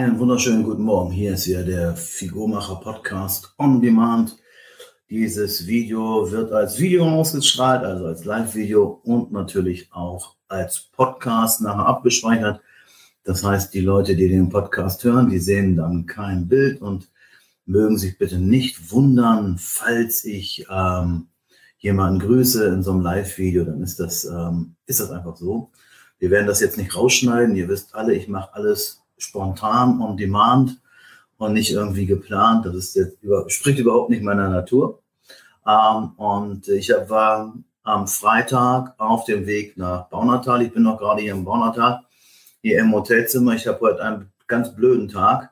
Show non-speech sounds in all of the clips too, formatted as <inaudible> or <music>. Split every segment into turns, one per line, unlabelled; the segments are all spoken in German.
Einen wunderschönen guten Morgen. Hier ist ja der Figurmacher Podcast on Demand. Dieses Video wird als Video ausgestrahlt, also als Live-Video und natürlich auch als Podcast nachher abgespeichert. Das heißt, die Leute, die den Podcast hören, die sehen dann kein Bild und mögen sich bitte nicht wundern, falls ich ähm, jemanden grüße in so einem Live-Video, dann ist das, ähm, ist das einfach so. Wir werden das jetzt nicht rausschneiden. Ihr wisst alle, ich mache alles spontan, on demand und nicht irgendwie geplant. Das ist jetzt über, spricht überhaupt nicht meiner Natur. Ähm, und ich war am Freitag auf dem Weg nach Baunatal. Ich bin noch gerade hier im Baunatal, hier im Hotelzimmer. Ich habe heute einen ganz blöden Tag,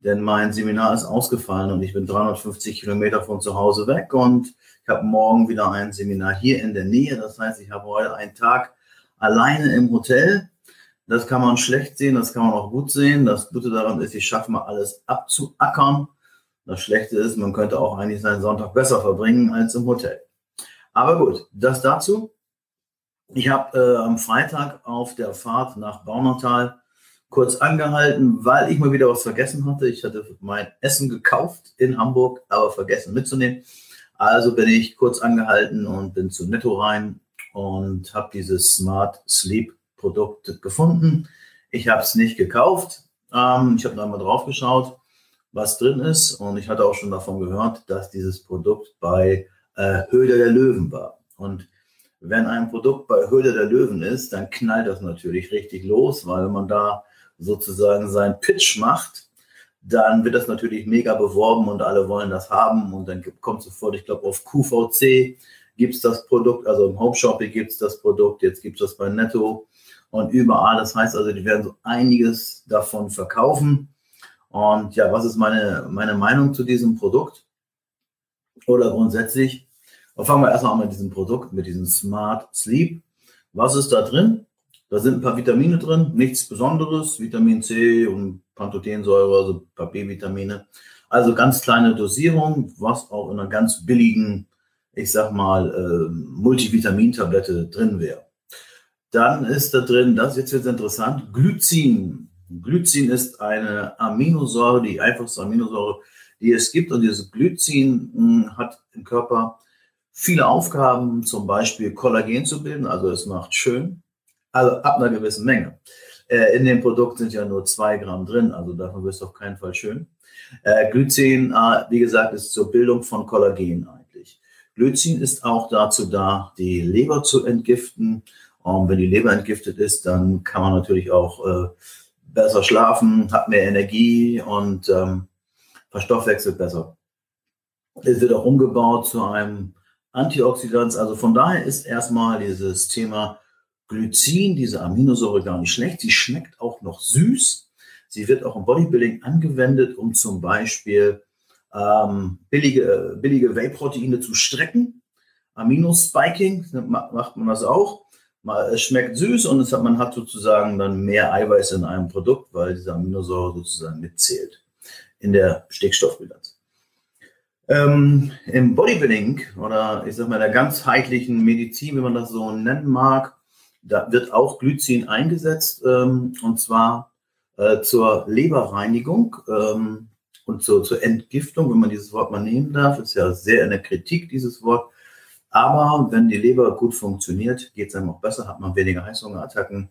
denn mein Seminar ist ausgefallen und ich bin 350 Kilometer von zu Hause weg und ich habe morgen wieder ein Seminar hier in der Nähe. Das heißt, ich habe heute einen Tag alleine im Hotel das kann man schlecht sehen, das kann man auch gut sehen. Das Gute daran ist, ich schaffe mal alles abzuackern. Das Schlechte ist, man könnte auch eigentlich seinen Sonntag besser verbringen als im Hotel. Aber gut, das dazu. Ich habe äh, am Freitag auf der Fahrt nach Baunatal kurz angehalten, weil ich mal wieder was vergessen hatte. Ich hatte mein Essen gekauft in Hamburg, aber vergessen mitzunehmen. Also bin ich kurz angehalten und bin zu Netto rein und habe dieses Smart Sleep Produkt gefunden. Ich habe es nicht gekauft. Ähm, ich habe noch einmal drauf geschaut, was drin ist. Und ich hatte auch schon davon gehört, dass dieses Produkt bei äh, Höhle der Löwen war. Und wenn ein Produkt bei Höhle der Löwen ist, dann knallt das natürlich richtig los, weil man da sozusagen seinen Pitch macht, dann wird das natürlich mega beworben und alle wollen das haben und dann kommt sofort, ich glaube, auf QVC gibt es das Produkt, also im Home Shopping gibt es das Produkt, jetzt gibt es das bei Netto und überall. Das heißt also, die werden so einiges davon verkaufen. Und ja, was ist meine, meine Meinung zu diesem Produkt? Oder grundsätzlich, fangen wir erstmal an mit diesem Produkt, mit diesem Smart Sleep. Was ist da drin? Da sind ein paar Vitamine drin, nichts Besonderes, Vitamin C und Pantothensäure, also ein paar B-Vitamine. Also ganz kleine Dosierung, was auch in einer ganz billigen, ich sag mal, äh, Multivitamintablette drin wäre. Dann ist da drin, das jetzt wird interessant, Glycin. Glycin ist eine Aminosäure, die einfachste Aminosäure, die es gibt. Und dieses Glycin hm, hat im Körper viele Aufgaben, zum Beispiel Kollagen zu bilden, also es macht schön, also ab einer gewissen Menge. Äh, in dem Produkt sind ja nur zwei Gramm drin, also davon wirst du auf keinen Fall schön. Äh, Glycin, äh, wie gesagt, ist zur Bildung von Kollagen eigentlich. Glycin ist auch dazu da, die Leber zu entgiften und wenn die Leber entgiftet ist, dann kann man natürlich auch äh, besser schlafen, hat mehr Energie und ähm, verstoffwechselt besser. Es wird auch umgebaut zu einem Antioxidant. Also von daher ist erstmal dieses Thema Glycin, diese Aminosäure gar nicht schlecht. Sie schmeckt auch noch süß. Sie wird auch im Bodybuilding angewendet, um zum Beispiel ähm, billige, billige Whey-Proteine zu strecken. Aminospiking macht man das auch es schmeckt süß und es hat, man hat sozusagen dann mehr Eiweiß in einem Produkt, weil diese Aminosäure sozusagen mitzählt in der Stickstoffbilanz. Ähm, Im Bodybuilding oder ich sag mal der ganzheitlichen Medizin, wenn man das so nennen mag, da wird auch Glycin eingesetzt ähm, und zwar äh, zur Leberreinigung ähm, und zur, zur Entgiftung, wenn man dieses Wort mal nehmen darf, ist ja sehr in der Kritik dieses Wort. Aber wenn die Leber gut funktioniert, geht es einem auch besser, hat man weniger Heißhungerattacken,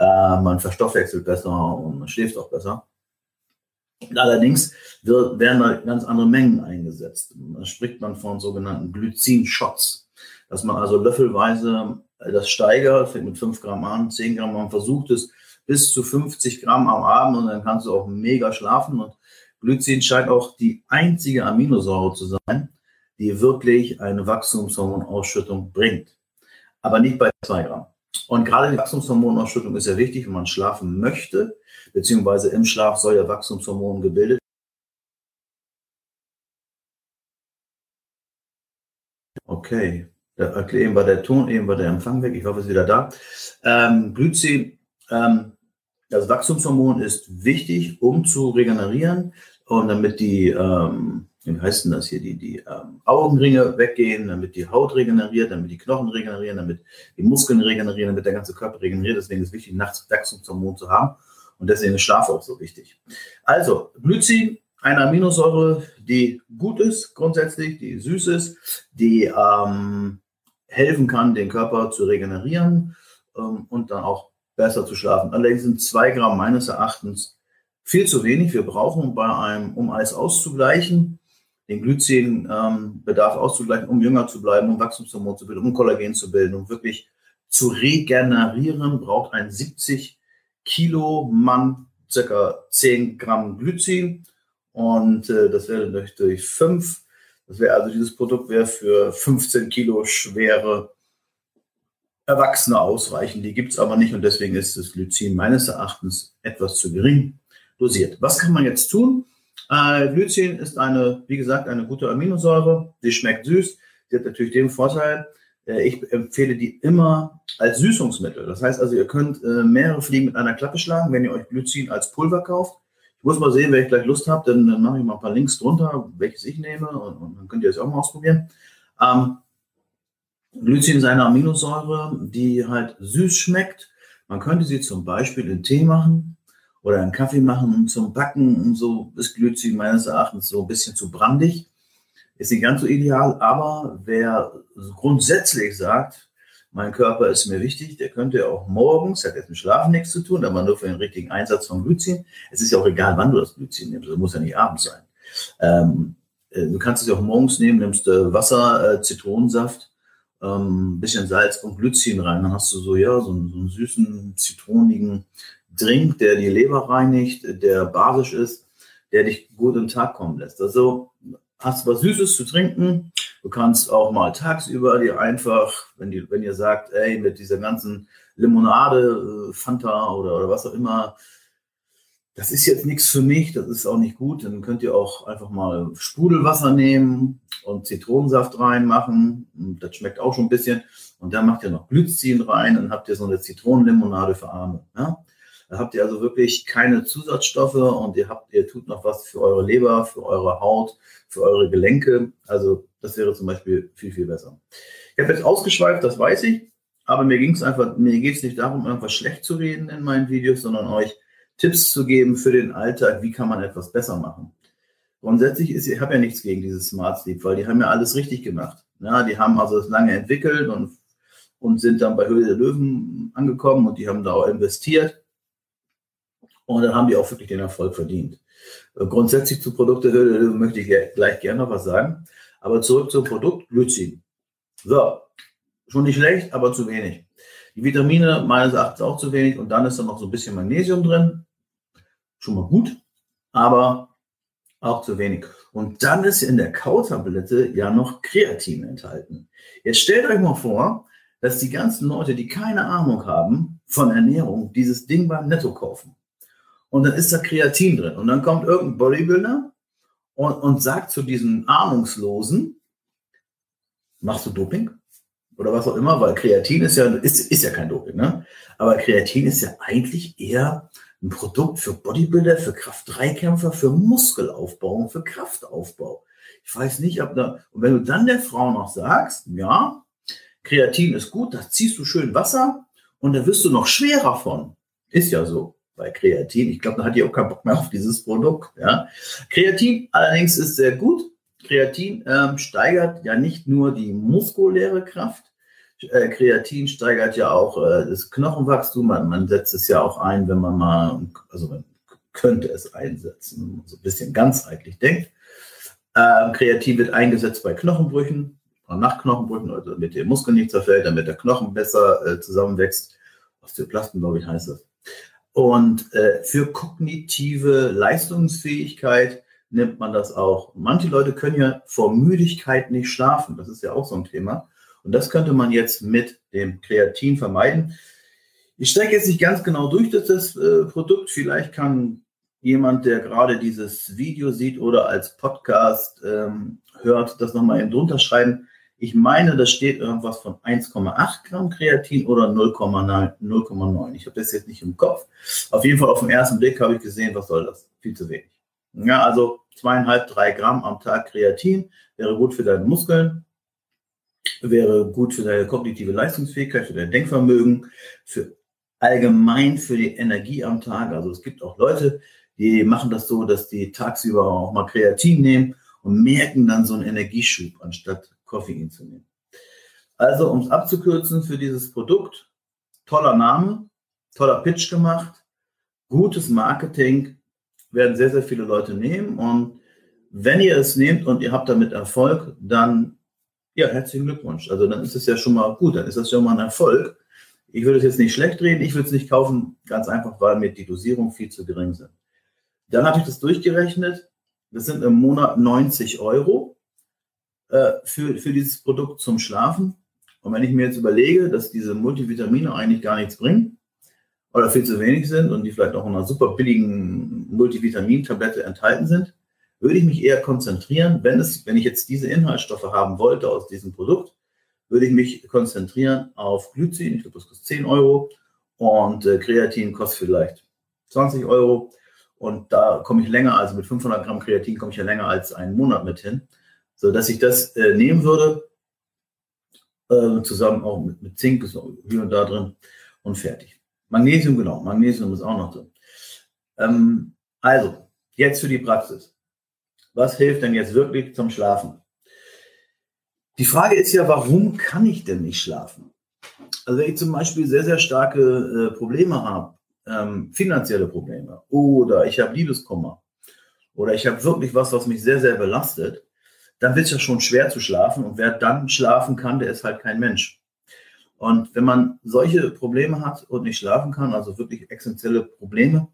äh, man verstoffwechselt besser und man schläft auch besser. Allerdings wird, werden da ganz andere Mengen eingesetzt. Da spricht man von sogenannten Glycin-Shots, dass man also löffelweise das steigert, fängt mit 5 Gramm an, 10 Gramm, man versucht es bis zu 50 Gramm am Abend und dann kannst du auch mega schlafen. Und Glycin scheint auch die einzige Aminosäure zu sein, die wirklich eine Wachstumshormonausschüttung bringt. Aber nicht bei zwei Gramm. Und gerade die Wachstumshormonausschüttung ist ja wichtig, wenn man schlafen möchte, beziehungsweise im Schlaf soll ja Wachstumshormon gebildet Okay, der, eben war der Ton, eben war der Empfang weg. Ich hoffe, es ist wieder da. Ähm, Glycin, ähm, das Wachstumshormon ist wichtig, um zu regenerieren und damit die ähm, wie heißt denn das hier, die, die ähm, Augenringe weggehen, damit die Haut regeneriert, damit die Knochen regenerieren, damit die Muskeln regenerieren, damit der ganze Körper regeneriert. Deswegen ist es wichtig, nachts Wachstumshormon zu haben. Und deswegen ist Schlaf auch so wichtig. Also, Glycin, eine Aminosäure, die gut ist grundsätzlich, die süß ist, die ähm, helfen kann, den Körper zu regenerieren ähm, und dann auch besser zu schlafen. Allerdings sind zwei Gramm meines Erachtens viel zu wenig. Wir brauchen bei einem, um alles auszugleichen, den Glycinbedarf ähm, auszugleichen, um jünger zu bleiben, um Wachstumshormon zu bilden, um Kollagen zu bilden, um wirklich zu regenerieren, braucht ein 70 Kilo Mann circa 10 Gramm Glycin und äh, das wäre durch, durch 5. Das wäre also dieses Produkt wäre für 15 Kilo schwere Erwachsene ausreichend. Die gibt es aber nicht und deswegen ist das Glycin meines Erachtens etwas zu gering dosiert. Was kann man jetzt tun? Äh, Glycin ist eine, wie gesagt, eine gute Aminosäure. Die schmeckt süß. Sie hat natürlich den Vorteil, äh, ich empfehle die immer als Süßungsmittel. Das heißt also, ihr könnt äh, mehrere Fliegen mit einer Klappe schlagen, wenn ihr euch Glycin als Pulver kauft. Ich muss mal sehen, wenn ich gleich Lust habe, dann, dann mache ich mal ein paar Links drunter, welches ich nehme und, und dann könnt ihr es auch mal ausprobieren. Ähm, Glycin ist eine Aminosäure, die halt süß schmeckt. Man könnte sie zum Beispiel in Tee machen oder einen Kaffee machen zum Backen. Und so ist Glycin meines Erachtens so ein bisschen zu brandig. Ist nicht ganz so ideal, aber wer grundsätzlich sagt, mein Körper ist mir wichtig, der könnte auch morgens, hat jetzt mit Schlafen nichts zu tun, aber nur für den richtigen Einsatz von Glycin. Es ist ja auch egal, wann du das Glycin nimmst, das muss ja nicht abends sein. Ähm, äh, du kannst es ja auch morgens nehmen, nimmst äh, Wasser, äh, Zitronensaft, ähm, bisschen Salz und Glycin rein, dann hast du so, ja, so, so einen süßen, zitronigen Drink, der die Leber reinigt, der basisch ist, der dich gut den Tag kommen lässt. Also hast was Süßes zu trinken. Du kannst auch mal tagsüber dir einfach, wenn, die, wenn ihr sagt, ey, mit dieser ganzen Limonade, äh, Fanta oder, oder was auch immer, das ist jetzt nichts für mich, das ist auch nicht gut, dann könnt ihr auch einfach mal Sprudelwasser nehmen und Zitronensaft reinmachen. Das schmeckt auch schon ein bisschen. Und dann macht ihr noch Glycin rein und habt ihr so eine Zitronenlimonade für Arme. Ja? Da habt ihr also wirklich keine Zusatzstoffe und ihr habt, ihr tut noch was für eure Leber, für eure Haut, für eure Gelenke. Also das wäre zum Beispiel viel, viel besser. Ich habe jetzt ausgeschweift, das weiß ich, aber mir ging es einfach, mir geht es nicht darum, irgendwas schlecht zu reden in meinen Videos, sondern euch Tipps zu geben für den Alltag, wie kann man etwas besser machen. Grundsätzlich ist, ich habe ja nichts gegen dieses Smart Sleep, weil die haben ja alles richtig gemacht. Ja, die haben also das lange entwickelt und, und sind dann bei Höhle der Löwen angekommen und die haben da auch investiert. Und dann haben die auch wirklich den Erfolg verdient. Grundsätzlich zu Produkte möchte ich gleich gerne noch was sagen. Aber zurück zum Produkt Glycin. So, schon nicht schlecht, aber zu wenig. Die Vitamine meines Erachtens auch zu wenig und dann ist da noch so ein bisschen Magnesium drin. Schon mal gut, aber auch zu wenig. Und dann ist in der Kautablette ja noch Kreatin enthalten. Jetzt stellt euch mal vor, dass die ganzen Leute, die keine Ahnung haben von Ernährung, dieses Ding beim Netto kaufen und dann ist da Kreatin drin. Und dann kommt irgendein Bodybuilder und, und sagt zu diesen Ahnungslosen, machst du Doping? Oder was auch immer, weil Kreatin ist ja, ist, ist ja kein Doping, ne? Aber Kreatin ist ja eigentlich eher ein Produkt für Bodybuilder, für Kraft-3-Kämpfer, für Muskelaufbau und für Kraftaufbau. Ich weiß nicht, ob da, und wenn du dann der Frau noch sagst, ja, Kreatin ist gut, da ziehst du schön Wasser und da wirst du noch schwerer von. Ist ja so bei Kreatin. Ich glaube, da hat die auch keinen Bock mehr auf dieses Produkt. Ja. Kreatin allerdings ist sehr gut. Kreatin ähm, steigert ja nicht nur die muskuläre Kraft, äh, Kreatin steigert ja auch äh, das Knochenwachstum. Man, man, setzt es ja auch ein, wenn man mal, also man könnte es einsetzen, wenn man so ein bisschen ganzheitlich denkt. Äh, Kreatin wird eingesetzt bei Knochenbrüchen, nach Knochenbrüchen, also damit der Muskel nicht zerfällt, damit der Knochen besser äh, zusammenwächst. Osteoplasten, glaube ich, heißt das. Und äh, für kognitive Leistungsfähigkeit nimmt man das auch. Manche Leute können ja vor Müdigkeit nicht schlafen. Das ist ja auch so ein Thema. Und das könnte man jetzt mit dem Kreatin vermeiden. Ich stecke jetzt nicht ganz genau durch das, das äh, Produkt. Vielleicht kann jemand, der gerade dieses Video sieht oder als Podcast ähm, hört, das nochmal eben drunter schreiben. Ich meine, da steht irgendwas von 1,8 Gramm Kreatin oder 0,9. Ich habe das jetzt nicht im Kopf. Auf jeden Fall auf den ersten Blick habe ich gesehen, was soll das? Viel zu wenig. Ja, also zweieinhalb, drei Gramm am Tag Kreatin wäre gut für deine Muskeln, wäre gut für deine kognitive Leistungsfähigkeit, für dein Denkvermögen, für allgemein für die Energie am Tag. Also es gibt auch Leute, die machen das so, dass die tagsüber auch mal Kreatin nehmen und merken dann so einen Energieschub, anstatt Koffein zu nehmen. Also, um es abzukürzen für dieses Produkt, toller Name, toller Pitch gemacht, gutes Marketing, werden sehr, sehr viele Leute nehmen. Und wenn ihr es nehmt und ihr habt damit Erfolg, dann ja, herzlichen Glückwunsch. Also dann ist es ja schon mal gut, dann ist das schon mal ein Erfolg. Ich würde es jetzt nicht schlecht reden, ich würde es nicht kaufen, ganz einfach, weil mir die Dosierung viel zu gering sind. Dann habe ich das durchgerechnet. Das sind im Monat 90 Euro äh, für, für dieses Produkt zum Schlafen. Und wenn ich mir jetzt überlege, dass diese Multivitamine eigentlich gar nichts bringen oder viel zu wenig sind und die vielleicht auch in einer super billigen Multivitamin-Tablette enthalten sind, würde ich mich eher konzentrieren, wenn, es, wenn ich jetzt diese Inhaltsstoffe haben wollte aus diesem Produkt, würde ich mich konzentrieren auf Glycin, ich glaube, das kostet 10 Euro und äh, Kreatin kostet vielleicht 20 Euro und da komme ich länger, also mit 500 Gramm Kreatin komme ich ja länger als einen Monat mit hin, sodass ich das äh, nehmen würde, äh, zusammen auch mit, mit Zink, ist hier und da drin und fertig. Magnesium, genau, Magnesium ist auch noch drin. Ähm, also, jetzt für die Praxis. Was hilft denn jetzt wirklich zum Schlafen? Die Frage ist ja, warum kann ich denn nicht schlafen? Also wenn ich zum Beispiel sehr, sehr starke äh, Probleme habe, ähm, finanzielle Probleme oder ich habe Liebeskummer oder ich habe wirklich was, was mich sehr, sehr belastet, dann wird es ja schon schwer zu schlafen und wer dann schlafen kann, der ist halt kein Mensch. Und wenn man solche Probleme hat und nicht schlafen kann, also wirklich essentielle Probleme,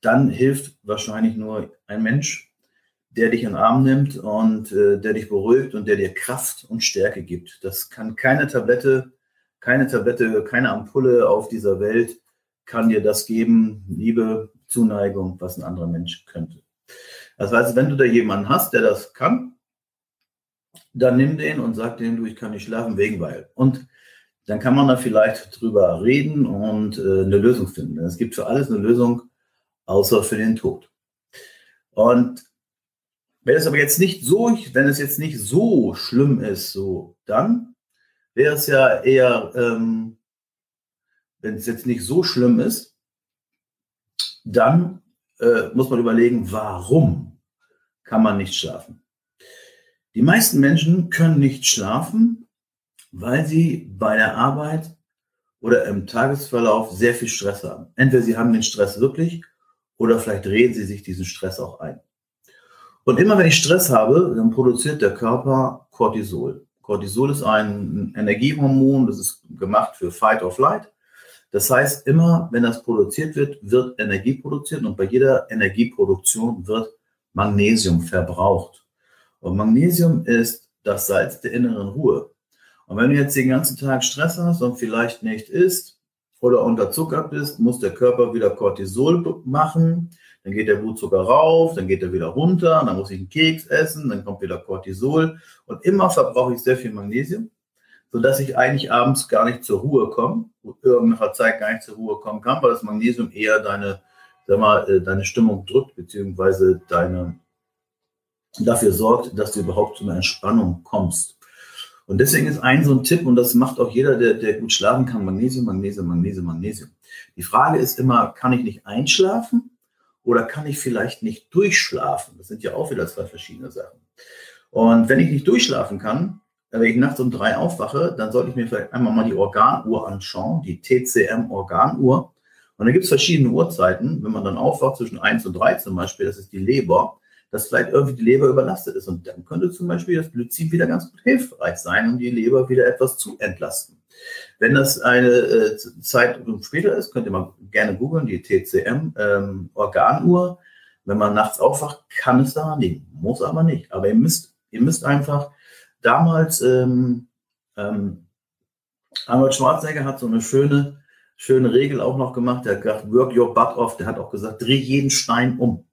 dann hilft wahrscheinlich nur ein Mensch, der dich in den Arm nimmt und äh, der dich beruhigt und der dir Kraft und Stärke gibt. Das kann keine Tablette, keine Tablette, keine Ampulle auf dieser Welt kann dir das geben, Liebe, Zuneigung, was ein anderer Mensch könnte. Das heißt, wenn du da jemanden hast, der das kann, dann nimm den und sag dem, du, ich kann nicht schlafen wegen weil. Und dann kann man da vielleicht drüber reden und äh, eine Lösung finden. Es gibt für alles eine Lösung, außer für den Tod. Und wenn es aber jetzt nicht so, wenn es jetzt nicht so schlimm ist, so, dann wäre es ja eher ähm, wenn es jetzt nicht so schlimm ist, dann äh, muss man überlegen, warum kann man nicht schlafen. Die meisten Menschen können nicht schlafen, weil sie bei der Arbeit oder im Tagesverlauf sehr viel Stress haben. Entweder sie haben den Stress wirklich oder vielleicht reden sie sich diesen Stress auch ein. Und immer wenn ich Stress habe, dann produziert der Körper Cortisol. Cortisol ist ein Energiehormon, das ist gemacht für Fight or Flight. Das heißt, immer wenn das produziert wird, wird Energie produziert und bei jeder Energieproduktion wird Magnesium verbraucht. Und Magnesium ist das Salz der inneren Ruhe. Und wenn du jetzt den ganzen Tag Stress hast und vielleicht nicht isst oder unterzuckert bist, muss der Körper wieder Cortisol machen. Dann geht der Blutzucker rauf, dann geht er wieder runter, dann muss ich einen Keks essen, dann kommt wieder Cortisol. Und immer verbrauche ich sehr viel Magnesium sodass ich eigentlich abends gar nicht zur Ruhe komme, irgendeiner Zeit gar nicht zur Ruhe kommen kann, weil das Magnesium eher deine, sag mal, äh, deine Stimmung drückt, beziehungsweise deine, dafür sorgt, dass du überhaupt zu einer Entspannung kommst. Und deswegen ist ein so ein Tipp, und das macht auch jeder, der, der gut schlafen kann, Magnesium, Magnesium, Magnesium, Magnesium. Die Frage ist immer, kann ich nicht einschlafen oder kann ich vielleicht nicht durchschlafen? Das sind ja auch wieder zwei verschiedene Sachen. Und wenn ich nicht durchschlafen kann, wenn ich nachts um drei aufwache, dann sollte ich mir vielleicht einmal mal die Organuhr anschauen, die TCM-Organuhr. Und da gibt es verschiedene Uhrzeiten, wenn man dann aufwacht zwischen 1 und 3 zum Beispiel, das ist die Leber, dass vielleicht irgendwie die Leber überlastet ist. Und dann könnte zum Beispiel das Glycin wieder ganz gut hilfreich sein, um die Leber wieder etwas zu entlasten. Wenn das eine äh, Zeit später ist, könnt ihr mal gerne googeln, die TCM-Organuhr. Ähm, wenn man nachts aufwacht, kann es daran liegen, muss aber nicht. Aber ihr müsst, ihr müsst einfach damals, ähm, ähm, Arnold Schwarzenegger hat so eine schöne, schöne Regel auch noch gemacht. Der hat gesagt, work your butt off. Der hat auch gesagt, dreh jeden Stein um.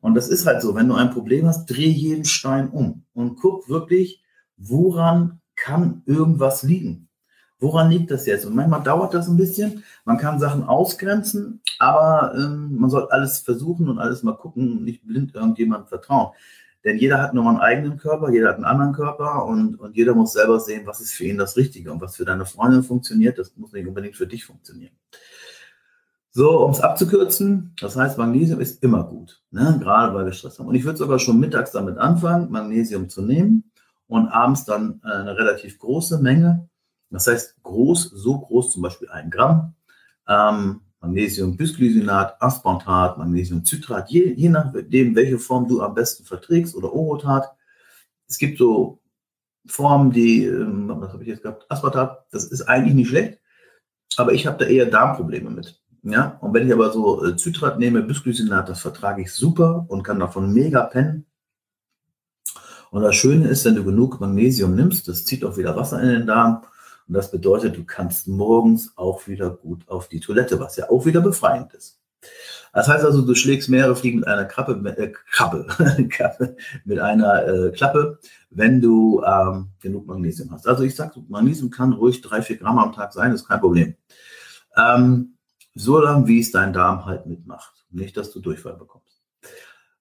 Und das ist halt so, wenn du ein Problem hast, dreh jeden Stein um und guck wirklich, woran kann irgendwas liegen. Woran liegt das jetzt? Und manchmal dauert das ein bisschen. Man kann Sachen ausgrenzen, aber ähm, man soll alles versuchen und alles mal gucken, nicht blind irgendjemand vertrauen. Denn jeder hat nur einen eigenen Körper, jeder hat einen anderen Körper und, und jeder muss selber sehen, was ist für ihn das Richtige und was für deine Freundin funktioniert, das muss nicht unbedingt für dich funktionieren. So, um es abzukürzen, das heißt, Magnesium ist immer gut, ne? gerade weil wir Stress haben. Und ich würde sogar schon mittags damit anfangen, Magnesium zu nehmen und abends dann äh, eine relativ große Menge. Das heißt, groß, so groß, zum Beispiel ein Gramm. Ähm, Magnesium Bisglycinat, Aspartat, Magnesiumcitrat, je, je nachdem, welche Form du am besten verträgst oder Orotat. Es gibt so Formen, die, ähm, was habe ich jetzt gehabt? Aspartat, das ist eigentlich nicht schlecht, aber ich habe da eher Darmprobleme mit. Ja, und wenn ich aber so äh, Citrat nehme, Bisglycinat, das vertrage ich super und kann davon mega pennen. Und das Schöne ist, wenn du genug Magnesium nimmst, das zieht auch wieder Wasser in den Darm. Und das bedeutet, du kannst morgens auch wieder gut auf die Toilette, was ja auch wieder befreiend ist. Das heißt also, du schlägst mehrere Fliegen mit einer Krabbe, mit, äh, Krabbe, <laughs> mit einer äh, Klappe, wenn du ähm, genug Magnesium hast. Also ich sage, Magnesium kann ruhig drei, vier Gramm am Tag sein, ist kein Problem. Ähm, so lange, wie es dein Darm halt mitmacht. Nicht, dass du Durchfall bekommst.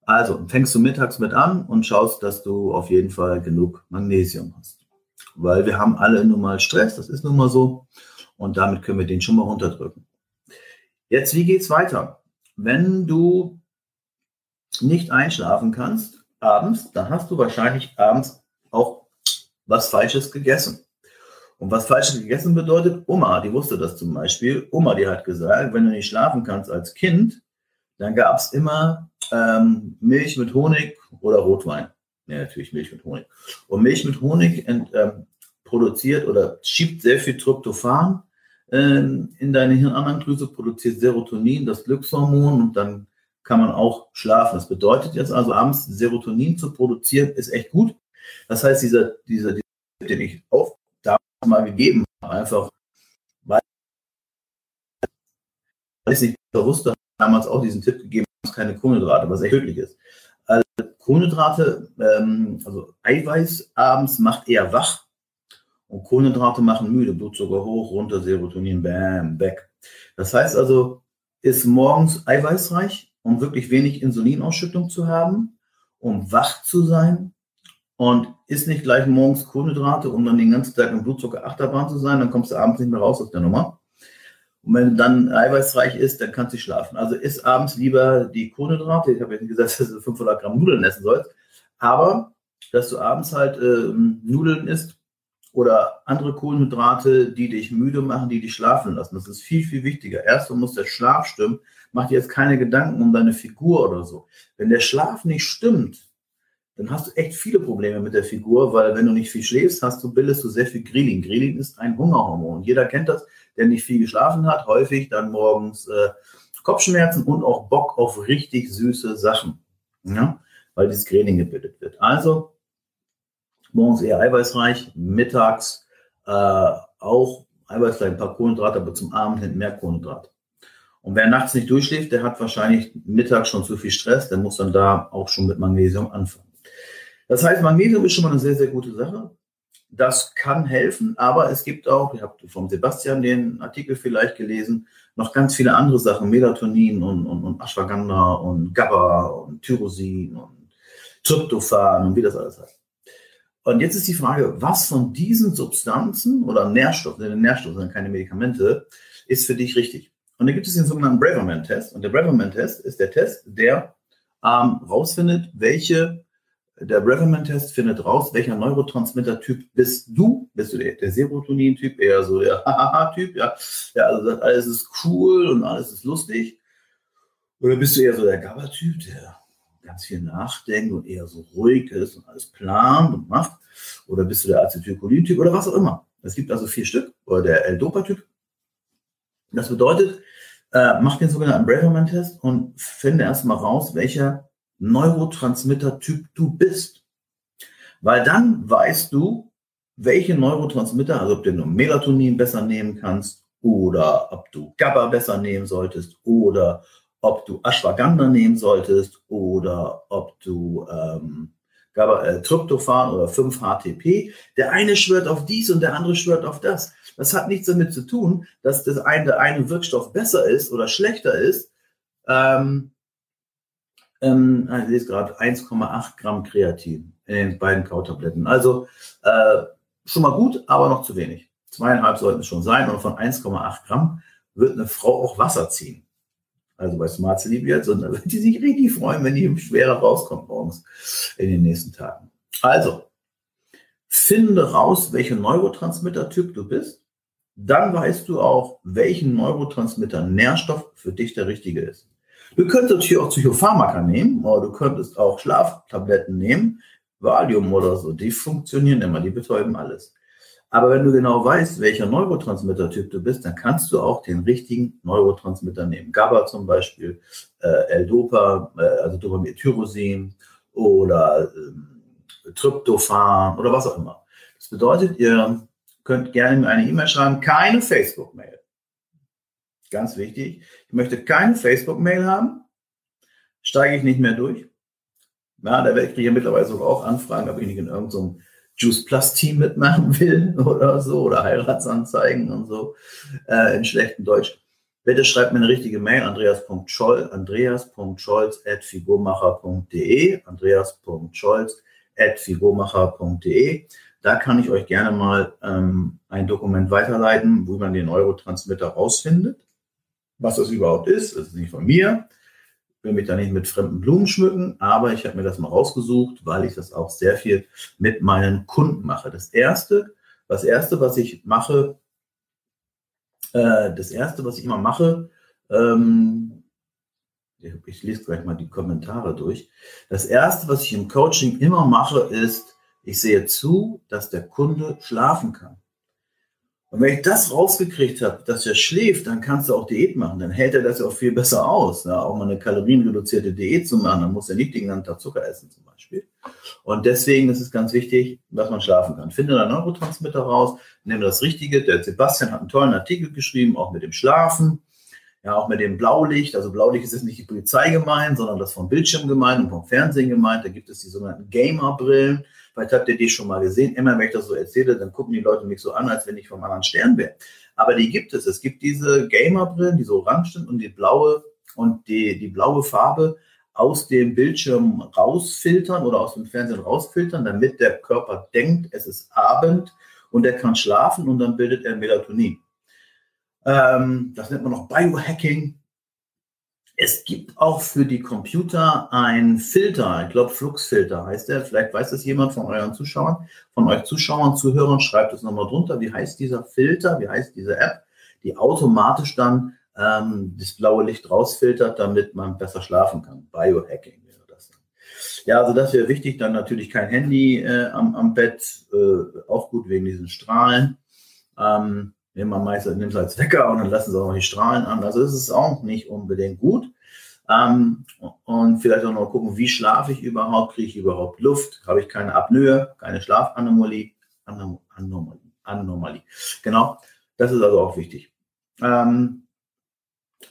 Also fängst du mittags mit an und schaust, dass du auf jeden Fall genug Magnesium hast. Weil wir haben alle nun mal Stress, das ist nun mal so. Und damit können wir den schon mal runterdrücken. Jetzt, wie geht's weiter? Wenn du nicht einschlafen kannst abends, dann hast du wahrscheinlich abends auch was Falsches gegessen. Und was Falsches gegessen bedeutet, Oma, die wusste das zum Beispiel. Oma, die hat gesagt, wenn du nicht schlafen kannst als Kind, dann gab es immer ähm, Milch mit Honig oder Rotwein. Ja, natürlich Milch mit Honig. Und Milch mit Honig ent, ähm, produziert oder schiebt sehr viel Tryptophan ähm, in deine Hirnanhangdrüse, produziert Serotonin, das Glückshormon, und dann kann man auch schlafen. Das bedeutet jetzt also abends Serotonin zu produzieren, ist echt gut. Das heißt, dieser, dieser, dieser den ich auf mal gegeben habe, einfach weil ich nicht bewusst damals auch diesen Tipp gegeben habe, keine Kohlenhydrate, was echt tödlich ist. Also Kohlenhydrate, ähm, also Eiweiß abends macht eher wach und Kohlenhydrate machen müde, Blutzucker hoch, runter, Serotonin, bam, weg. Das heißt also, ist morgens eiweißreich, um wirklich wenig Insulinausschüttung zu haben, um wach zu sein, und isst nicht gleich morgens Kohlenhydrate, um dann den ganzen Tag im Blutzucker Achterbahn zu sein, dann kommst du abends nicht mehr raus aus der Nummer. Und wenn dann eiweißreich isst, dann kannst du schlafen. Also isst abends lieber die Kohlenhydrate. Ich habe ja nicht gesagt, <laughs> dass du 500 Gramm Nudeln essen sollst, aber dass du abends halt äh, Nudeln isst oder andere Kohlenhydrate, die dich müde machen, die dich schlafen lassen. Das ist viel, viel wichtiger. Erst muss der Schlaf stimmen. Mach dir jetzt keine Gedanken um deine Figur oder so. Wenn der Schlaf nicht stimmt, dann hast du echt viele Probleme mit der Figur, weil wenn du nicht viel schläfst, hast du, bildest du sehr viel Ghrelin. Ghrelin ist ein Hungerhormon. Jeder kennt das, der nicht viel geschlafen hat, häufig dann morgens äh, Kopfschmerzen und auch Bock auf richtig süße Sachen, ja? weil dieses Ghrelin gebildet wird. Also morgens eher eiweißreich, mittags äh, auch eiweißreich, ein paar Kohlenhydrate, aber zum Abend hin mehr Kohlenhydrate. Und wer nachts nicht durchschläft, der hat wahrscheinlich mittags schon zu viel Stress, der muss dann da auch schon mit Magnesium anfangen. Das heißt, Magnesium ist schon mal eine sehr, sehr gute Sache. Das kann helfen, aber es gibt auch, ihr habt vom Sebastian den Artikel vielleicht gelesen, noch ganz viele andere Sachen, Melatonin und, und, und Ashwagandha und GABA und Tyrosin und Tryptophan und wie das alles heißt. Und jetzt ist die Frage, was von diesen Substanzen oder Nährstoffen, Nährstoffe sind keine Medikamente, ist für dich richtig? Und da gibt es den sogenannten Braverman-Test. Und der Braverman-Test ist der Test, der ähm, rausfindet, welche der Braverman-Test findet raus, welcher Neurotransmitter-Typ bist du? Bist du der, der Serotonin-Typ, eher so der Hahaha-Typ, ja? Ja, also das, alles ist cool und alles ist lustig. Oder bist du eher so der GABA-Typ, der ganz viel nachdenkt und eher so ruhig ist und alles plant und macht? Oder bist du der Acetylcholin-Typ oder was auch immer? Es gibt also vier Stück. Oder der L-Dopa-Typ. Das bedeutet, äh, mach den sogenannten Braverman-Test und finde erstmal raus, welcher Neurotransmitter-Typ du bist. Weil dann weißt du, welche Neurotransmitter, also ob du nur Melatonin besser nehmen kannst oder ob du GABA besser nehmen solltest oder ob du Ashwagandha nehmen solltest oder ob du ähm, GABA, äh, Tryptophan oder 5-HTP. Der eine schwört auf dies und der andere schwört auf das. Das hat nichts damit zu tun, dass das eine, der eine Wirkstoff besser ist oder schlechter ist. Ähm, ähm, ah, ich lese gerade 1,8 Gramm Kreatin in den beiden Kautabletten. Also äh, schon mal gut, aber noch zu wenig. Zweieinhalb sollten es schon sein und von 1,8 Gramm wird eine Frau auch Wasser ziehen. also bei Smart Sleep jetzt, und dann wird die sich richtig freuen, wenn die schwerer rauskommt morgens in den nächsten Tagen. Also, finde raus, welcher Neurotransmitter-Typ du bist. Dann weißt du auch, welchen Neurotransmitter Nährstoff für dich der richtige ist. Du könntest natürlich auch Psychopharmaka nehmen, oder du könntest auch Schlaftabletten nehmen, Valium oder so. Die funktionieren immer, die betäuben alles. Aber wenn du genau weißt, welcher Neurotransmitter-Typ du bist, dann kannst du auch den richtigen Neurotransmitter nehmen. GABA zum Beispiel, äh, L-Dopa, äh, also Dopametyrosin oder äh, Tryptophan oder was auch immer. Das bedeutet, ihr könnt gerne mir eine E-Mail schreiben, keine Facebook-Mail. Ganz wichtig. Ich möchte keine Facebook-Mail haben. Steige ich nicht mehr durch. Ja, da werde ich ja mittlerweile sogar auch anfragen, ob ich nicht in irgendeinem Juice Plus Team mitmachen will <laughs> oder so oder Heiratsanzeigen und so äh, in schlechtem Deutsch. Bitte schreibt mir eine richtige Mail, andreas.scholz, andreas.scholz at figurmacher.de, andreas.scholz at figurmacher.de. Da kann ich euch gerne mal ähm, ein Dokument weiterleiten, wo man den Neurotransmitter rausfindet. Was das überhaupt ist, das ist nicht von mir will mich da nicht mit fremden Blumen schmücken, aber ich habe mir das mal rausgesucht, weil ich das auch sehr viel mit meinen Kunden mache. Das erste, das erste, was ich mache, äh, das erste, was ich immer mache, ähm, ich lese gleich mal die Kommentare durch. Das erste, was ich im Coaching immer mache, ist, ich sehe zu, dass der Kunde schlafen kann. Und wenn ich das rausgekriegt habe, dass er schläft, dann kannst du auch Diät machen. Dann hält er das ja auch viel besser aus. Ja, auch mal eine kalorienreduzierte Diät zu machen, dann muss er nicht den ganzen Tag Zucker essen zum Beispiel. Und deswegen ist es ganz wichtig, dass man schlafen kann. Finde deinen Neurotransmitter raus, nehme das Richtige. Der Sebastian hat einen tollen Artikel geschrieben, auch mit dem Schlafen. Ja, auch mit dem Blaulicht. Also Blaulicht ist jetzt nicht die Polizei gemeint, sondern das vom Bildschirm gemeint und vom Fernsehen gemeint. Da gibt es die sogenannten Gamer-Brillen. Vielleicht habt ihr die schon mal gesehen. Immer wenn ich das so erzähle, dann gucken die Leute mich so an, als wenn ich vom anderen Stern wäre. Aber die gibt es. Es gibt diese Gamerbrillen, die so orange sind und die blaue und die, die blaue Farbe aus dem Bildschirm rausfiltern oder aus dem Fernsehen rausfiltern, damit der Körper denkt, es ist Abend und er kann schlafen und dann bildet er Melatonin. Ähm, das nennt man noch Biohacking. Es gibt auch für die Computer ein Filter, ich glaube Fluxfilter heißt der. Vielleicht weiß das jemand von euren Zuschauern, von euch Zuschauern, Zuhörern, schreibt es nochmal drunter. Wie heißt dieser Filter? Wie heißt diese App, die automatisch dann ähm, das blaue Licht rausfiltert, damit man besser schlafen kann? Biohacking wäre das. Ja, also das wäre wichtig. Dann natürlich kein Handy äh, am, am Bett, äh, auch gut wegen diesen Strahlen. Ähm, nehmen wir meistens, nehmen es als Wecker und dann lassen sie auch noch die Strahlen an. Also ist auch nicht unbedingt gut. Ähm, und vielleicht auch noch gucken, wie schlafe ich überhaupt, kriege ich überhaupt Luft, habe ich keine Apnoe, keine Schlafanomalie, Anomalie, Anomalie. Genau, das ist also auch wichtig. Ähm,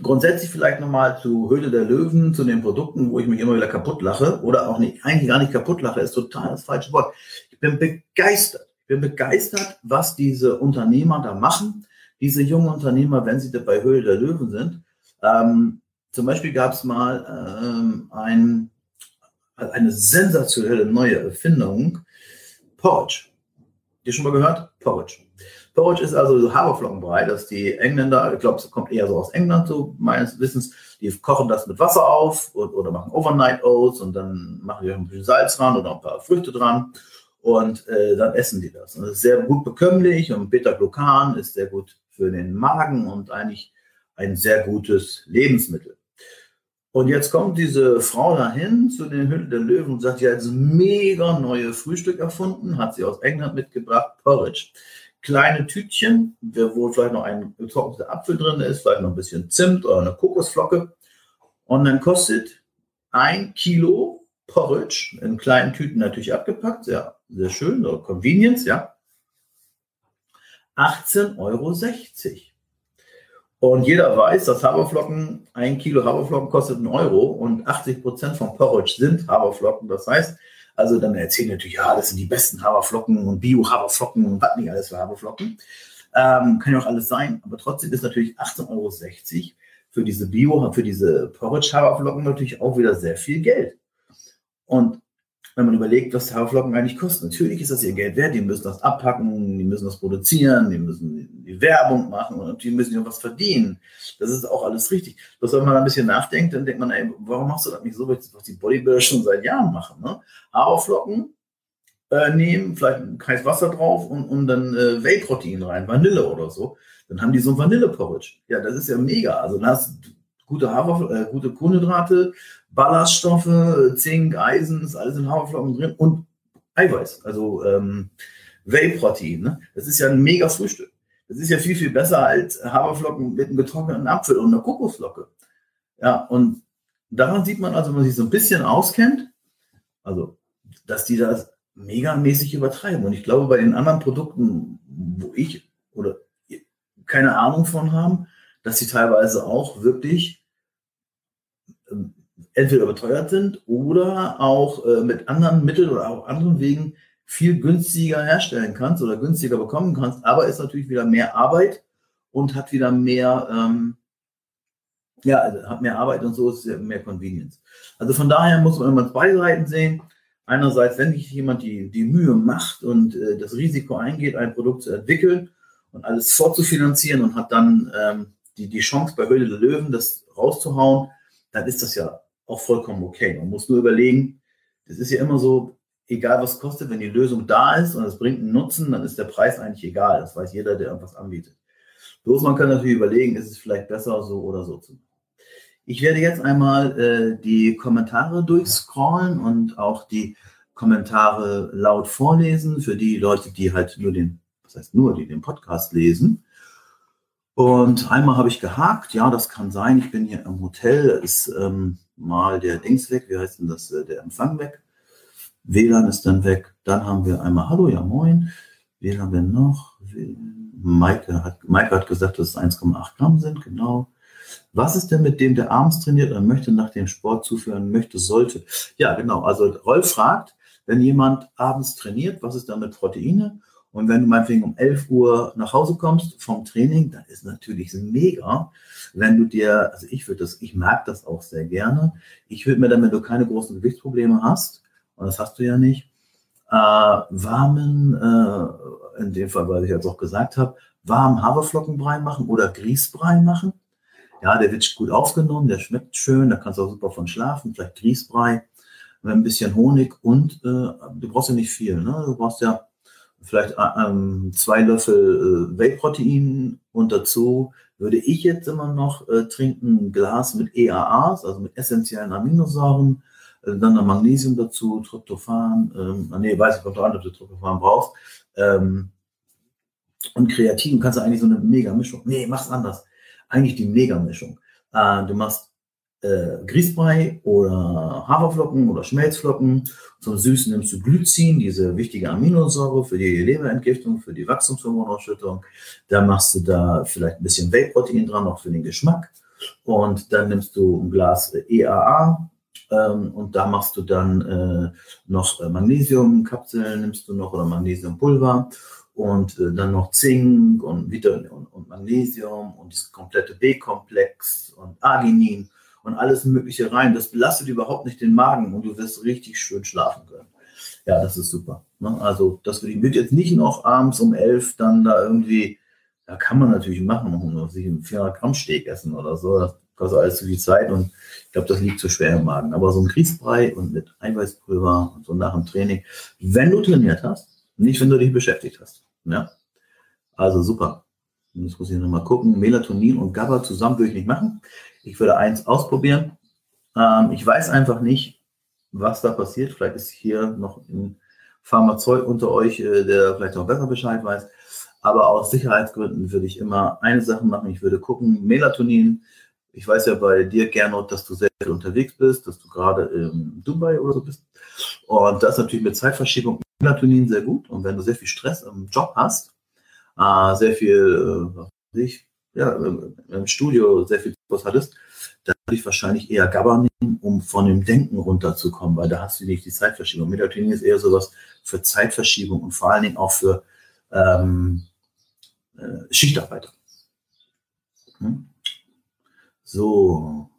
grundsätzlich vielleicht nochmal zu Höhle der Löwen, zu den Produkten, wo ich mich immer wieder kaputt lache oder auch nicht, eigentlich gar nicht kaputt lache, ist total das falsche Wort. Ich bin begeistert bin begeistert, was diese Unternehmer da machen. Diese jungen Unternehmer, wenn sie bei Höhle der Löwen sind. Ähm, zum Beispiel gab es mal ähm, ein, eine sensationelle neue Erfindung, Porridge. Die schon mal gehört? Porridge. Porridge ist also so Haferflockenbrei, dass die Engländer, ich glaube, es kommt eher so aus England, so meines Wissens, die kochen das mit Wasser auf und, oder machen Overnight Oats und dann machen die ein bisschen Salz dran oder ein paar Früchte dran und äh, dann essen die das. Und das ist sehr gut bekömmlich und Beta-Glucan ist sehr gut für den Magen und eigentlich ein sehr gutes Lebensmittel. Und jetzt kommt diese Frau dahin zu den Hütten der Löwen und sagt, hat ein mega neue Frühstück erfunden, hat sie aus England mitgebracht, Porridge. Kleine Tütchen, wo vielleicht noch ein getrockneter Apfel drin ist, vielleicht noch ein bisschen Zimt oder eine Kokosflocke. Und dann kostet ein Kilo Porridge in kleinen Tüten natürlich abgepackt, sehr sehr schön, oder Convenience, ja. 18,60 Euro. Und jeder weiß, dass Haferflocken, ein Kilo Haferflocken kostet einen Euro und 80 Prozent vom Porridge sind Haferflocken. Das heißt, also dann erzählen natürlich, ja, das sind die besten Haferflocken und Bio-Haferflocken und was nicht alles für Haferflocken. Ähm, kann ja auch alles sein, aber trotzdem ist natürlich 18,60 Euro für diese Bio, für diese Porridge-Haferflocken natürlich auch wieder sehr viel Geld. Und wenn man überlegt, was Haferflocken eigentlich kosten. Natürlich ist das ihr Geld wert, die müssen das abpacken, die müssen das produzieren, die müssen die Werbung machen und die müssen ja was verdienen. Das ist auch alles richtig. Bloß wenn man ein bisschen nachdenkt, dann denkt man, ey, warum machst du das nicht so, was die Bodybuilder schon seit Jahren machen? Ne? Haferflocken äh, nehmen, vielleicht ein heißes Wasser drauf und, und dann äh, Whey-Protein rein, Vanille oder so. Dann haben die so ein Vanille-Porridge. Ja, das ist ja mega. Also dann hast du gute, Hafer, äh, gute Kohlenhydrate, Ballaststoffe, Zink, Eisen, ist alles in Haferflocken drin und Eiweiß, also ähm, Whey-Protein. Ne? Das ist ja ein mega Frühstück. Das ist ja viel, viel besser als Haferflocken mit einem getrockneten Apfel und einer Kokosflocke. Ja, und daran sieht man also, wenn man sich so ein bisschen auskennt, also, dass die das megamäßig übertreiben. Und ich glaube, bei den anderen Produkten, wo ich oder keine Ahnung von haben, dass sie teilweise auch wirklich entweder überteuert sind oder auch äh, mit anderen Mitteln oder auch anderen Wegen viel günstiger herstellen kannst oder günstiger bekommen kannst, aber ist natürlich wieder mehr Arbeit und hat wieder mehr, ähm, ja, also hat mehr Arbeit und so ist mehr Convenience. Also von daher muss man immer zwei Seiten sehen. Einerseits, wenn sich jemand die, die Mühe macht und äh, das Risiko eingeht, ein Produkt zu entwickeln und alles vorzufinanzieren und hat dann ähm, die, die Chance bei Höhle der Löwen, das rauszuhauen, dann ist das ja auch vollkommen okay. Man muss nur überlegen, das ist ja immer so, egal was kostet, wenn die Lösung da ist und es bringt einen Nutzen, dann ist der Preis eigentlich egal. Das weiß jeder, der irgendwas anbietet. Bloß man kann natürlich überlegen, ist es vielleicht besser so oder so zu machen. Ich werde jetzt einmal äh, die Kommentare durchscrollen und auch die Kommentare laut vorlesen für die Leute, die halt nur den, das heißt nur, die den Podcast lesen. Und einmal habe ich gehakt, ja, das kann sein, ich bin hier im Hotel, ist ähm, mal der Dings weg, wie heißt denn das, äh, der Empfang weg. WLAN ist dann weg. Dann haben wir einmal Hallo, ja moin. Wen haben wir noch? Maike hat, Maike hat gesagt, dass es 1,8 Gramm sind, genau. Was ist denn mit dem, der abends trainiert und möchte nach dem Sport zuführen möchte, sollte? Ja, genau. Also Rolf fragt, wenn jemand abends trainiert, was ist da mit Proteine? Und wenn du meinetwegen um 11 Uhr nach Hause kommst vom Training, dann ist natürlich mega, wenn du dir, also ich würde das, ich mag das auch sehr gerne. Ich würde mir dann, wenn du keine großen Gewichtsprobleme hast, und das hast du ja nicht, äh, warmen, äh, in dem Fall, weil ich jetzt auch gesagt habe, warmen Haferflockenbrei machen oder Grießbrei machen. Ja, der wird gut aufgenommen, der schmeckt schön, da kannst du auch super von schlafen, vielleicht Grießbrei, ein bisschen Honig und äh, du brauchst ja nicht viel, ne? Du brauchst ja vielleicht äh, ähm, zwei Löffel äh, Whey-Protein und dazu würde ich jetzt immer noch äh, trinken ein Glas mit EAAs, also mit essentiellen Aminosäuren, äh, dann noch Magnesium dazu, Tryptophan, ähm, ah, nee, weiß ich, kommt doch an, ob du Tryptophan brauchst, ähm, und Kreatin, kannst du eigentlich so eine Mega-Mischung, nee, mach's anders, eigentlich die Mega-Mischung. Äh, du machst äh, Grießbrei oder Haferflocken oder Schmelzflocken. Zum Süßen nimmst du Glycin, diese wichtige Aminosäure für die Leberentgiftung, für die Wachstumshormonausschüttung. Dann machst du da vielleicht ein bisschen Whey-Protein dran, noch für den Geschmack. Und dann nimmst du ein Glas EAA, ähm, und da machst du dann äh, noch äh, Magnesiumkapseln, nimmst du noch oder Magnesiumpulver und äh, dann noch Zink und Vitamin und, und Magnesium und das komplette B-Komplex und Arginin und alles Mögliche rein. Das belastet überhaupt nicht den Magen und du wirst richtig schön schlafen können. Ja, das ist super. Ne? Also, das würde ich mit jetzt nicht noch abends um elf dann da irgendwie, da kann man natürlich machen, noch sich einen 400 Gramm Steak essen oder so. Das kostet alles zu viel Zeit und ich glaube, das liegt zu schwer im Magen. Aber so ein Grießbrei und mit Eiweißpulver und so nach dem Training, wenn du trainiert hast, nicht wenn du dich beschäftigt hast. Ja. Also super. Jetzt muss ich nochmal gucken. Melatonin und GABA zusammen würde ich nicht machen. Ich würde eins ausprobieren. Ähm, ich weiß einfach nicht, was da passiert. Vielleicht ist hier noch ein Pharmazeut unter euch, äh, der vielleicht auch besser Bescheid weiß. Aber aus Sicherheitsgründen würde ich immer eine Sache machen. Ich würde gucken, Melatonin. Ich weiß ja bei dir, Gernot, dass du sehr viel unterwegs bist, dass du gerade in Dubai oder so bist. Und das natürlich mit Zeitverschiebung Melatonin sehr gut. Und wenn du sehr viel Stress im Job hast, äh, sehr viel, äh, ich, ja, im Studio sehr viel Spaß hattest, dann würde ich wahrscheinlich eher GABA nehmen, um von dem Denken runterzukommen, weil da hast du nicht die Zeitverschiebung. Melatonin ist eher sowas für Zeitverschiebung und vor allen Dingen auch für ähm, äh, Schichtarbeiter. Hm? So.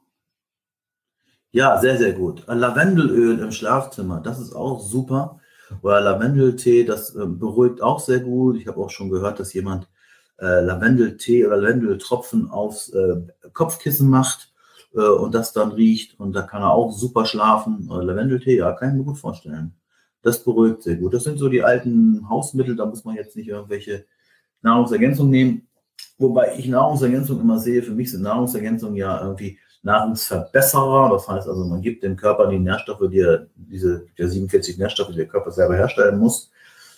Ja, sehr, sehr gut. Lavendelöl im Schlafzimmer, das ist auch super. Oder Lavendeltee, das äh, beruhigt auch sehr gut. Ich habe auch schon gehört, dass jemand äh, Lavendeltee oder Lavendeltropfen aufs äh, Kopfkissen macht äh, und das dann riecht. Und da kann er auch super schlafen. Oder Lavendeltee, ja, kann ich mir gut vorstellen. Das beruhigt sehr gut. Das sind so die alten Hausmittel, da muss man jetzt nicht irgendwelche Nahrungsergänzungen nehmen. Wobei ich Nahrungsergänzungen immer sehe, für mich sind Nahrungsergänzungen ja irgendwie Nahrungsverbesserer. Das heißt also, man gibt dem Körper die Nährstoffe, die er, diese der 47 Nährstoffe, die der Körper selber herstellen muss.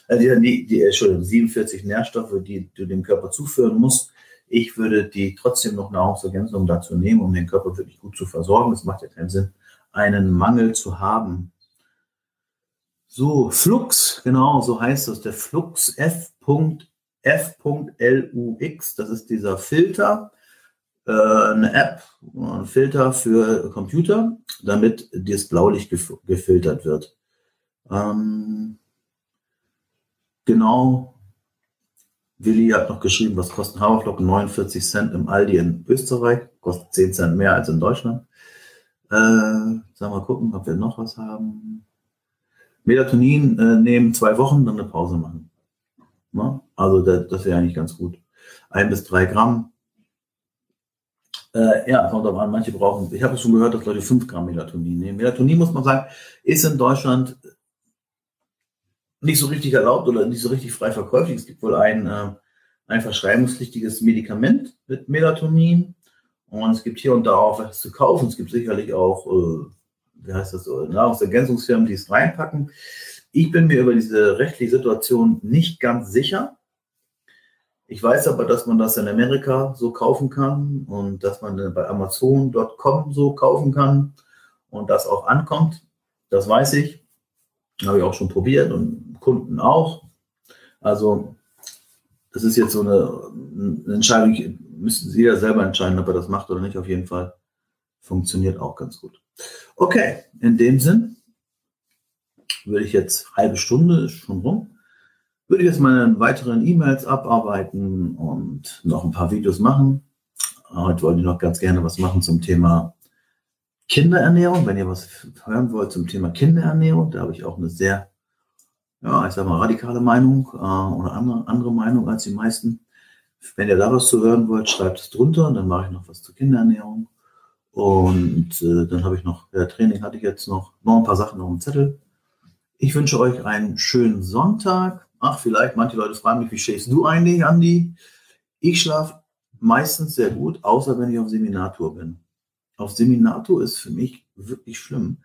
Äh, die, die, die, Entschuldigung, 47 Nährstoffe, die du dem Körper zuführen musst. Ich würde die trotzdem noch Nahrungsergänzungen dazu nehmen, um den Körper wirklich gut zu versorgen. Es macht ja keinen Sinn, einen Mangel zu haben. So, Flux, genau, so heißt das. Der Flux F.F.LUX, das ist dieser Filter, äh, eine App, ein Filter für Computer, damit das Blaulicht gef gefiltert wird. Ähm, genau, Willi hat noch geschrieben, was kosten Haferflocken? 49 Cent im Aldi in Österreich, kostet 10 Cent mehr als in Deutschland. Äh, sagen wir mal gucken, ob wir noch was haben. Melatonin äh, nehmen, zwei Wochen, dann eine Pause machen. Na? Also das, das wäre eigentlich ganz gut. Ein bis drei Gramm. Äh, ja, kommt aber an, manche brauchen, ich habe schon gehört, dass Leute fünf Gramm Melatonin nehmen. Melatonin, muss man sagen, ist in Deutschland nicht so richtig erlaubt oder nicht so richtig frei verkäuflich. Es gibt wohl ein, äh, ein verschreibungspflichtiges Medikament mit Melatonin. Und es gibt hier und da auch was zu kaufen. Es gibt sicherlich auch äh, wie heißt das, Nahrungsergänzungsfirmen, die es reinpacken. Ich bin mir über diese rechtliche Situation nicht ganz sicher. Ich weiß aber, dass man das in Amerika so kaufen kann und dass man bei Amazon.com so kaufen kann und das auch ankommt. Das weiß ich. Habe ich auch schon probiert und Kunden auch. Also, das ist jetzt so eine, eine Entscheidung, müssen Sie ja selber entscheiden, ob er das macht oder nicht. Auf jeden Fall funktioniert auch ganz gut. Okay, in dem Sinn würde ich jetzt halbe Stunde schon rum. Würde ich jetzt meine weiteren E-Mails abarbeiten und noch ein paar Videos machen. Heute wollte ich noch ganz gerne was machen zum Thema Kinderernährung. Wenn ihr was hören wollt zum Thema Kinderernährung, da habe ich auch eine sehr, ja, ich sag mal, radikale Meinung äh, oder andere, andere Meinung als die meisten. Wenn ihr da was zu hören wollt, schreibt es drunter und dann mache ich noch was zur Kinderernährung. Und äh, dann habe ich noch, ja, Training hatte ich jetzt noch, noch ein paar Sachen auf dem Zettel. Ich wünsche euch einen schönen Sonntag. Ach, vielleicht, manche Leute fragen mich, wie schläfst du eigentlich, Andi? Ich schlafe meistens sehr gut, außer wenn ich auf Seminartour bin. Auf Seminartour ist für mich wirklich schlimm.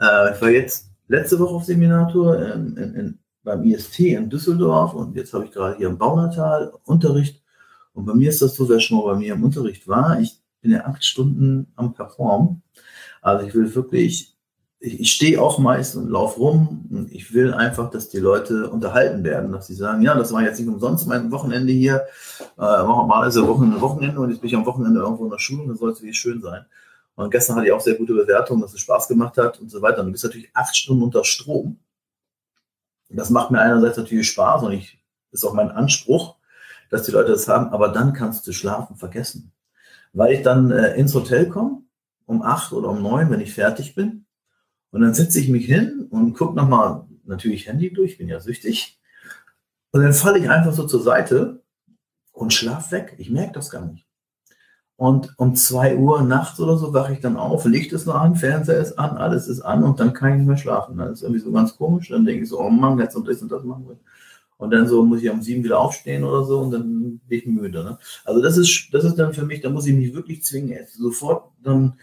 Äh, ich war jetzt letzte Woche auf Seminartour in, in, in, beim IST in Düsseldorf und jetzt habe ich gerade hier im Baunatal Unterricht. Und bei mir ist das so, wer schon mal bei mir im Unterricht war, ich bin ja acht Stunden am Performen. Also ich will wirklich, ich, ich stehe auch meist und laufe rum und ich will einfach, dass die Leute unterhalten werden, dass sie sagen, ja, das war jetzt nicht umsonst mein Wochenende hier, äh, normalerweise Wochenende, Wochenende und jetzt bin ich am Wochenende irgendwo in der Schule und dann soll es wirklich schön sein. Und gestern hatte ich auch sehr gute Bewertungen, dass es Spaß gemacht hat und so weiter. Und du bist natürlich acht Stunden unter Strom. Das macht mir einerseits natürlich Spaß und ich, ist auch mein Anspruch, dass die Leute das haben, aber dann kannst du schlafen vergessen weil ich dann äh, ins Hotel komme, um acht oder um neun, wenn ich fertig bin. Und dann setze ich mich hin und gucke nochmal natürlich Handy durch, bin ja süchtig. Und dann falle ich einfach so zur Seite und schlaf weg. Ich merke das gar nicht. Und um zwei Uhr nachts oder so wache ich dann auf, Licht ist noch an, Fernseher ist an, alles ist an und dann kann ich nicht mehr schlafen. Das ist irgendwie so ganz komisch. Dann denke ich so, oh Mann, jetzt und das und das machen wir. Und dann so muss ich um sieben wieder aufstehen oder so und dann bin ich müde. Ne? Also das ist, das ist dann für mich, da muss ich mich wirklich zwingen, sofort dann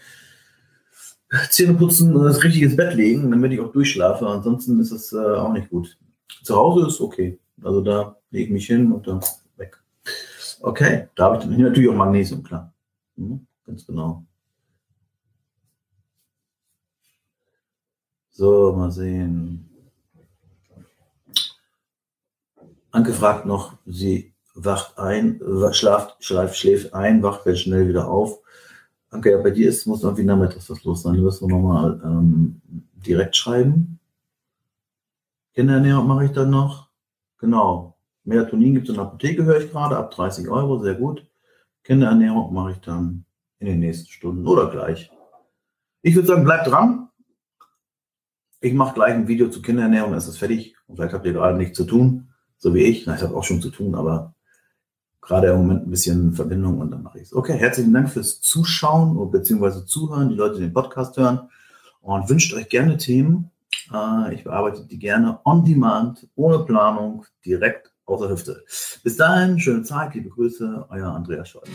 Zähne putzen und das richtig Bett legen, damit ich auch durchschlafe. Ansonsten ist das äh, auch nicht gut. Zu Hause ist okay. Also da lege ich mich hin und dann weg. Okay, da habe ich dann natürlich auch Magnesium, klar. Mhm, ganz genau. So, mal sehen. Anke fragt noch, sie wacht ein, schläft, schläft ein, wacht schnell wieder auf. Anke, ja, bei dir ist, muss irgendwie nachmittags was los sein. Du wirst nochmal ähm, direkt schreiben. Kinderernährung mache ich dann noch. Genau. Melatonin gibt es in der Apotheke, höre ich gerade, ab 30 Euro, sehr gut. Kinderernährung mache ich dann in den nächsten Stunden oder gleich. Ich würde sagen, bleibt dran. Ich mache gleich ein Video zu Kinderernährung, dann ist es fertig. Und vielleicht habt ihr gerade nichts zu tun, so wie ich. Na, ich habe auch schon zu tun, aber gerade im Moment ein bisschen Verbindung und dann mache ich es. Okay, herzlichen Dank fürs Zuschauen bzw. Zuhören, die Leute, die den Podcast hören. Und wünscht euch gerne Themen. Äh, ich bearbeite die gerne on demand, ohne Planung, direkt aus der Hüfte. Bis dahin, schöne Zeit, liebe Grüße, euer Andreas Scholz.